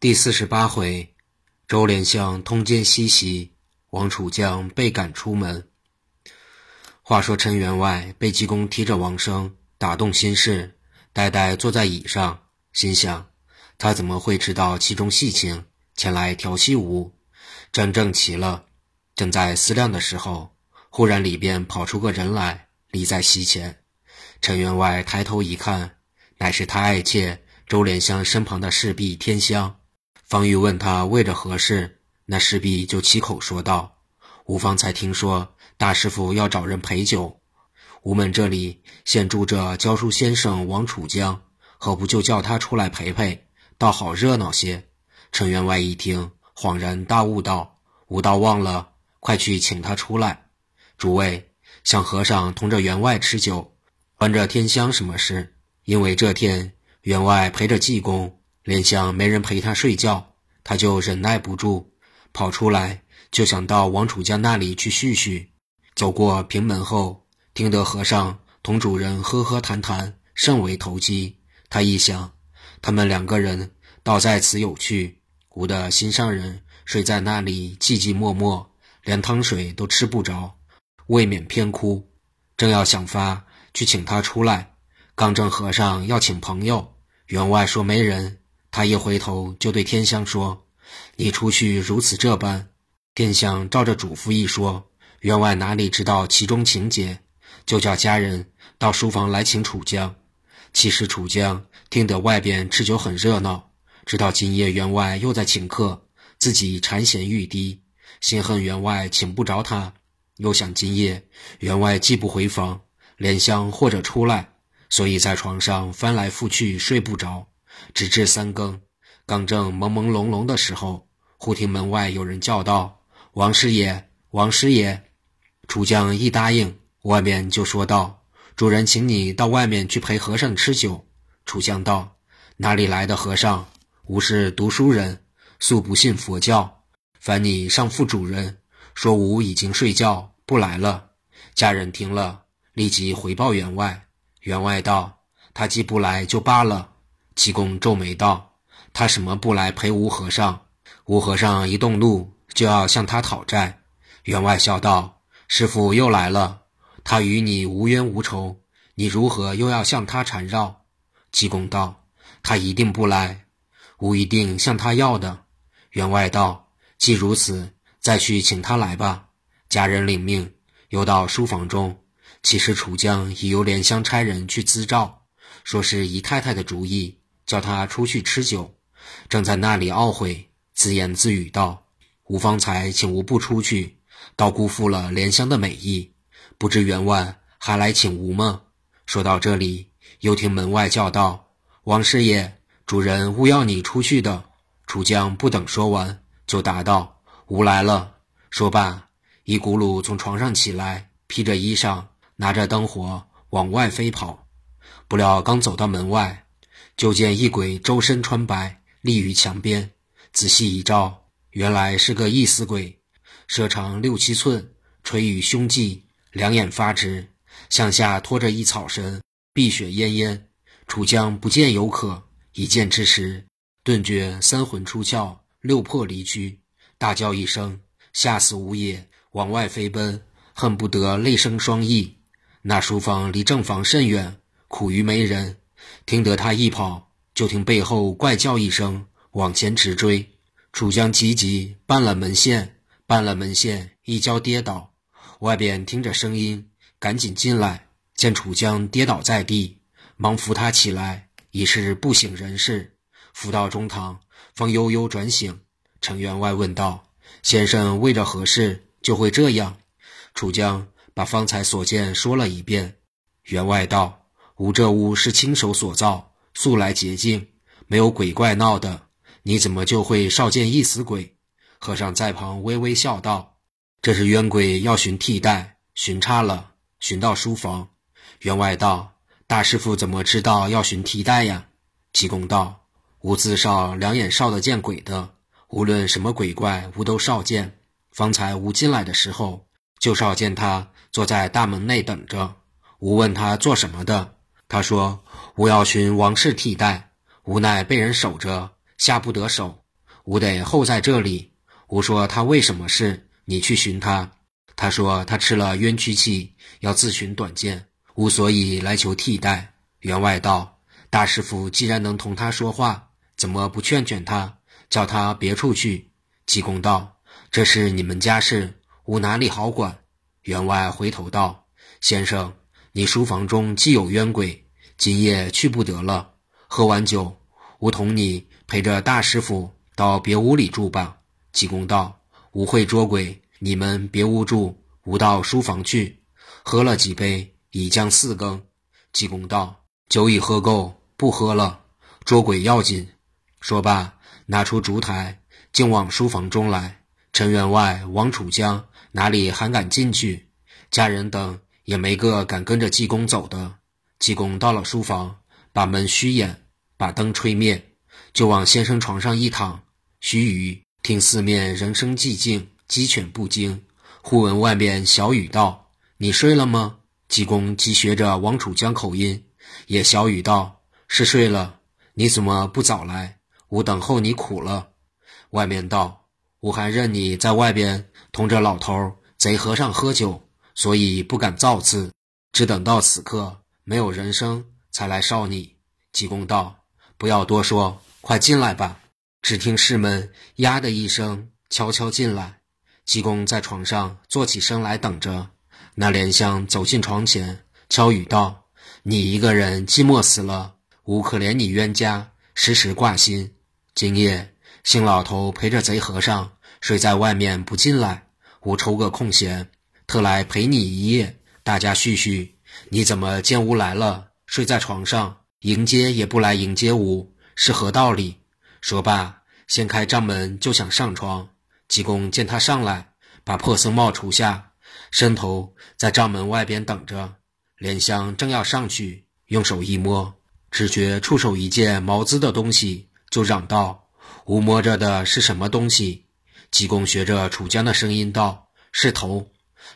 第四十八回，周连香通奸西袭，王楚将被赶出门。话说陈员外被济公提着王生，打动心事，呆呆坐在椅上，心想：他怎么会知道其中细情，前来调戏吾？真正齐了，正在思量的时候，忽然里边跑出个人来，立在席前。陈员外抬头一看，乃是他爱妾周连香身旁的侍婢天香。方玉问他为着何事，那侍婢就起口说道：“吾方才听说大师傅要找人陪酒，吾们这里现住着教书先生王楚江，何不就叫他出来陪陪，倒好热闹些。”陈员外一听，恍然大悟道：“吾倒忘了，快去请他出来。诸位，向和尚同着员外吃酒，关着天香什么事？因为这天员外陪着济公。”联想没人陪他睡觉，他就忍耐不住，跑出来就想到王楚江那里去叙叙。走过平门后，听得和尚同主人喝喝谈谈，甚为投机。他一想，他们两个人倒在此有趣，吾的心上人睡在那里寂寂寞寞，连汤水都吃不着，未免偏哭。正要想法去请他出来，刚正和尚要请朋友，员外说没人。他一回头，就对天香说：“你出去如此这般。”天香照着嘱咐一说，员外哪里知道其中情节，就叫家人到书房来请楚江。其实楚江听得外边吃酒很热闹，知道今夜员外又在请客，自己馋涎欲滴，心恨员外请不着他，又想今夜员外既不回房，莲香或者出来，所以在床上翻来覆去睡不着。直至三更，刚正朦朦胧胧的时候，忽听门外有人叫道：“王师爷，王师爷！”楚将一答应，外面就说道：“主人请你到外面去陪和尚吃酒。”楚将道：“哪里来的和尚？吾是读书人，素不信佛教。烦你上付主人，说吾已经睡觉，不来了。”家人听了，立即回报员外。员外道：“他既不来，就罢了。”济公皱眉道：“他什么不来陪吴和尚？”吴和尚一动怒，就要向他讨债。员外笑道：“师傅又来了，他与你无冤无仇，你如何又要向他缠绕？”济公道：“他一定不来，吾一定向他要的。”员外道：“既如此，再去请他来吧。”家人领命，又到书房中。其实楚江已由莲香差人去咨照，说是姨太太的主意。叫他出去吃酒，正在那里懊悔，自言自语道：“吴方才请吴不出去，倒辜负了莲香的美意。不知员外还来请吴吗？”说到这里，又听门外叫道：“王师爷，主人勿要你出去的。”楚江不等说完，就答道：“吴来了。”说罢，一骨碌从床上起来，披着衣裳，拿着灯火往外飞跑。不料刚走到门外。就见一鬼周身穿白，立于墙边。仔细一照，原来是个一死鬼，舌长六七寸，垂于胸际，两眼发直，向下拖着一草绳，碧血奄奄。楚江不见有可，一见之时，顿觉三魂出窍，六魄离躯，大叫一声，吓死吾也，往外飞奔，恨不得泪生双翼。那书房离正房甚远，苦于没人。听得他一跑，就听背后怪叫一声，往前直追。楚江急急绊了门线，绊了门线，一跤跌倒。外边听着声音，赶紧进来，见楚江跌倒在地，忙扶他起来，已是不省人事。扶到中堂，方悠悠转醒。程员外问道：“先生为着何事就会这样？”楚江把方才所见说了一遍。员外道。吾这屋是亲手所造，素来洁净，没有鬼怪闹的。你怎么就会少见一死鬼？和尚在旁微微笑道：“这是冤鬼要寻替代，寻差了，寻到书房。”员外道：“大师傅怎么知道要寻替代呀？”济公道：“吾自少两眼少得见鬼的，无论什么鬼怪，吾都少见。方才吾进来的时候，就少见他坐在大门内等着。吾问他做什么的。”他说：“吾要寻王氏替代，无奈被人守着，下不得手，吾得候在这里。吾说他为什么事，你去寻他。他说他吃了冤屈气，要自寻短见。吾所以来求替代。员外道：大师傅既然能同他说话，怎么不劝劝他，叫他别处去？济公道：这是你们家事，吾哪里好管？员外回头道：先生，你书房中既有冤鬼，今夜去不得了。喝完酒，吾同你陪着大师傅到别屋里住吧。济公道：吾会捉鬼。你们别屋住，吾到书房去。喝了几杯，已将四更。济公道：“酒已喝够，不喝了。捉鬼要紧。”说罢，拿出烛台，竟往书房中来。陈员外、王楚江哪里还敢进去？家人等也没个敢跟着济公走的。济公到了书房，把门虚掩，把灯吹灭，就往先生床上一躺。须臾，听四面人声寂静。鸡犬不惊，忽闻外面小雨道：“你睡了吗？”济公即学着王楚江口音，也小雨道：“是睡了。你怎么不早来？吾等候你苦了。”外面道：“吾还认你在外边同着老头贼和尚喝酒，所以不敢造次，只等到此刻没有人声，才来哨你。”济公道：“不要多说，快进来吧。”只听侍门“呀”的一声，悄悄进来。济公在床上坐起身来，等着。那莲香走进床前，悄语道：“你一个人寂寞死了，吾可怜你冤家，时时挂心。今夜姓老头陪着贼和尚睡在外面，不进来，吾抽个空闲，特来陪你一夜，大家叙叙。你怎么见吾来了，睡在床上，迎接也不来迎接吾，是何道理？”说罢，掀开帐门就想上床。济公见他上来，把破僧帽除下，伸头在帐门外边等着。莲香正要上去，用手一摸，只觉触手一件毛滋的东西，就嚷道：“吾摸着的是什么东西？”济公学着楚江的声音道：“是头。”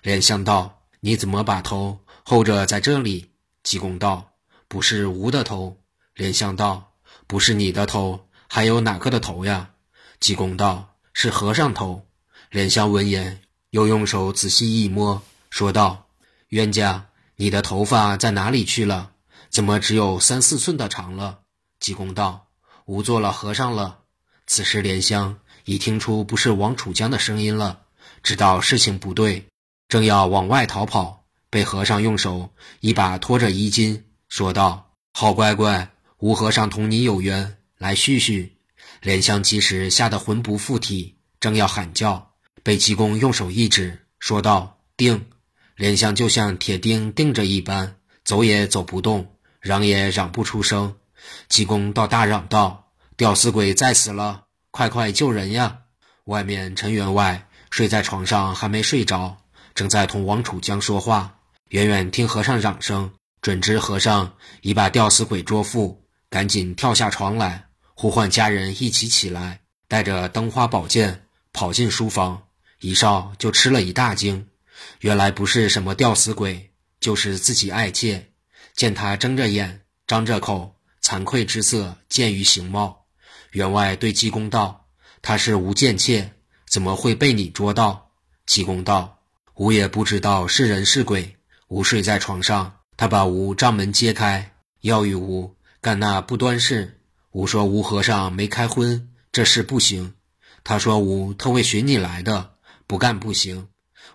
莲香道：“你怎么把头候着在这里？”济公道：“不是吾的头。”莲香道：“不是你的头，还有哪个的头呀？”济公道。是和尚头。莲香闻言，又用手仔细一摸，说道：“冤家，你的头发在哪里去了？怎么只有三四寸的长了？”济公道：“吾做了和尚了。”此时莲香已听出不是王楚江的声音了，知道事情不对，正要往外逃跑，被和尚用手一把拖着衣襟，说道：“好乖乖，吴和尚同你有缘，来叙叙。”莲香即时吓得魂不附体，正要喊叫，被济公用手一指，说道：“定。”莲香就像铁钉钉着一般，走也走不动，嚷也嚷不出声。济公倒大嚷道：“吊死鬼在此了，快快救人呀！”外面陈员外睡在床上还没睡着，正在同王楚江说话，远远听和尚嚷声，准知和尚已把吊死鬼捉缚，赶紧跳下床来。呼唤家人一起起来，带着灯花宝剑跑进书房。一少就吃了一大惊，原来不是什么吊死鬼，就是自己爱妾。见他睁着眼，张着口，惭愧之色见于形貌。员外对济公道：“他是无贱妾，怎么会被你捉到？”济公道：“吾也不知道是人是鬼。吾睡在床上，他把吾帐门揭开，要与吾干那不端事。”吾说吴和尚没开荤，这事不行。他说吾特为寻你来的，不干不行。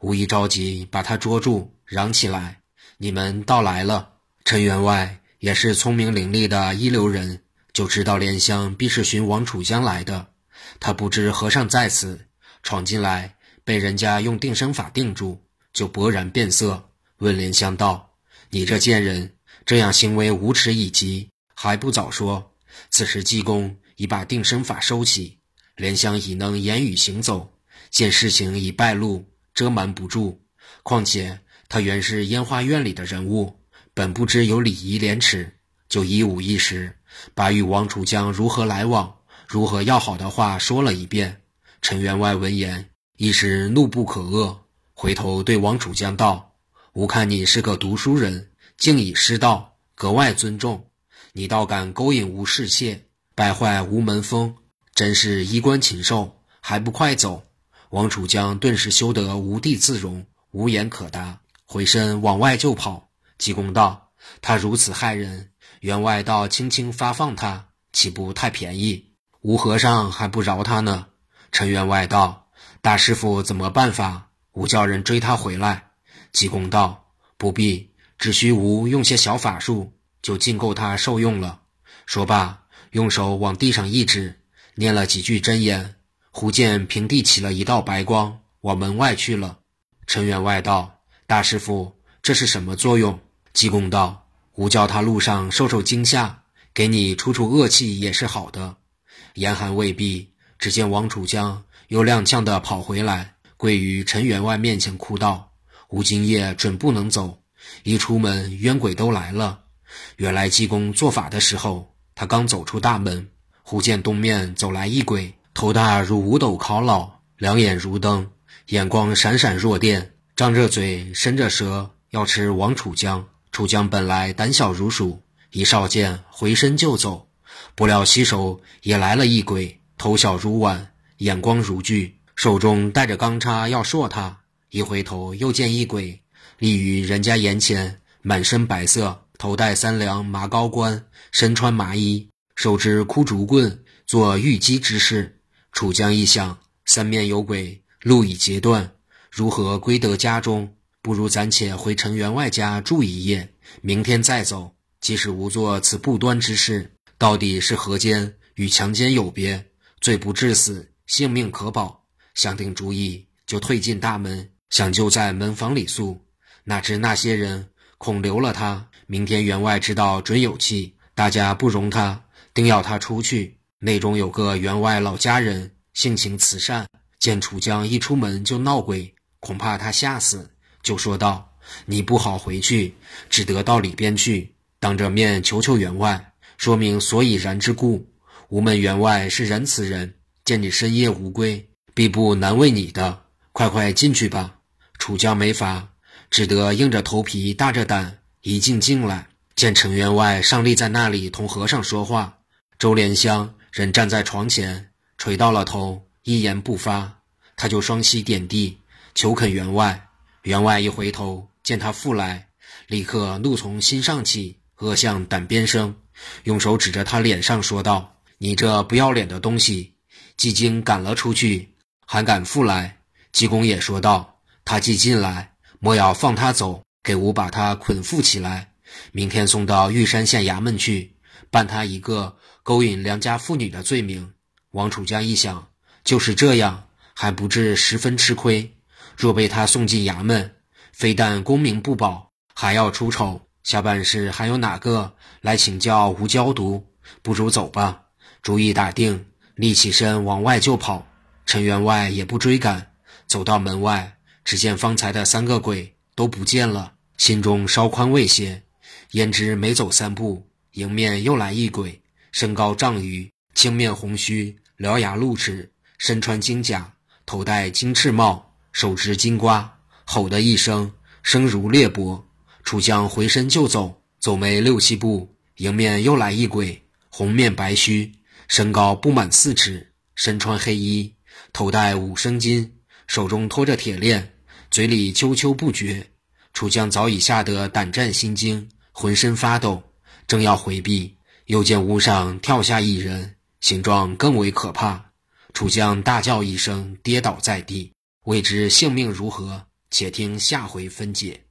吾一着急，把他捉住，嚷起来：“你们到来了！”陈员外也是聪明伶俐的一流人，就知道莲香必是寻王楚江来的。他不知和尚在此，闯进来被人家用定身法定住，就勃然变色，问莲香道：“你这贱人，这样行为无耻已极，还不早说！”此时，济公已把定身法收起，莲香已能言语行走。见事情已败露，遮瞒不住。况且他原是烟花院里的人物，本不知有礼仪廉耻，就一五一十把与王楚江如何来往、如何要好的话说了一遍。陈员外闻言，一时怒不可遏，回头对王楚江道：“吾看你是个读书人，敬以师道，格外尊重。”你倒敢勾引吴侍妾，败坏吴门风，真是衣冠禽兽，还不快走！王楚江顿时羞得无地自容，无言可答，回身往外就跑。济公道：“他如此害人，员外倒轻轻发放他，岂不太便宜？吴和尚还不饶他呢。”陈员外道：“大师傅怎么办法？吾叫人追他回来。”济公道：“不必，只需吾用些小法术，就尽够他受用了。”说罢，用手往地上一指，念了几句真言，忽见平地起了一道白光，往门外去了。陈员外道：“大师傅，这是什么作用？”济公道：“吾叫他路上受受惊吓，给你出出恶气也是好的。”言寒未毕，只见王楚江又踉跄地跑回来，跪于陈员外面前哭道：“吾今夜准不能走，一出门冤鬼都来了。”原来济公做法的时候。他刚走出大门，忽见东面走来一鬼，头大如五斗考老，两眼如灯，眼光闪闪若电，张着嘴，伸着舌，要吃王楚江。楚江本来胆小如鼠，一少剑回身就走，不料西手也来了一鬼，头小如碗，眼光如炬，手中带着钢叉要槊他。一回头又见一鬼立于人家眼前，满身白色。头戴三梁麻高冠，身穿麻衣，手执枯竹棍，做御鸡之事。楚江一想，三面有鬼，路已截断，如何归得家中？不如暂且回陈员外家住一夜，明天再走。即使无做此不端之事，到底是何奸？与强奸有别，罪不至死，性命可保。想定主意，就退进大门，想就在门房里宿。哪知那些人恐留了他。明天员外知道准有气，大家不容他，定要他出去。内中有个员外老家人，性情慈善，见楚江一出门就闹鬼，恐怕他吓死，就说道：“你不好回去，只得到里边去，当着面求求员外，说明所以然之故。吾们员外是仁慈人，见你深夜无归，必不难为你的。快快进去吧。”楚江没法，只得硬着头皮，大着胆。一进进来，见陈员外上立在那里同和尚说话，周莲香仍站在床前，垂到了头，一言不发。他就双膝点地，求恳员外。员外一回头，见他复来，立刻怒从心上起，恶向胆边生，用手指着他脸上说道：“你这不要脸的东西，既经赶了出去，还敢复来？”济公也说道：“他既进来，莫要放他走。”给吾把他捆缚起来，明天送到玉山县衙门去，办他一个勾引良家妇女的罪名。王楚江一想，就是这样，还不至十分吃亏。若被他送进衙门，非但功名不保，还要出丑。下半世还有哪个来请教吴教读？不如走吧。主意打定，立起身往外就跑。陈员外也不追赶，走到门外，只见方才的三个鬼都不见了。心中稍宽慰些，焉知没走三步，迎面又来一鬼，身高丈余，青面红须，獠牙露齿，身穿金甲，头戴金翅帽，手执金瓜，吼的一声，声如裂帛。楚江回身就走，走没六七步，迎面又来一鬼，红面白须，身高不满四尺，身穿黑衣，头戴五升金，手中托着铁链，嘴里啾啾不绝。楚江早已吓得胆战心惊，浑身发抖，正要回避，又见屋上跳下一人，形状更为可怕。楚江大叫一声，跌倒在地，未知性命如何，且听下回分解。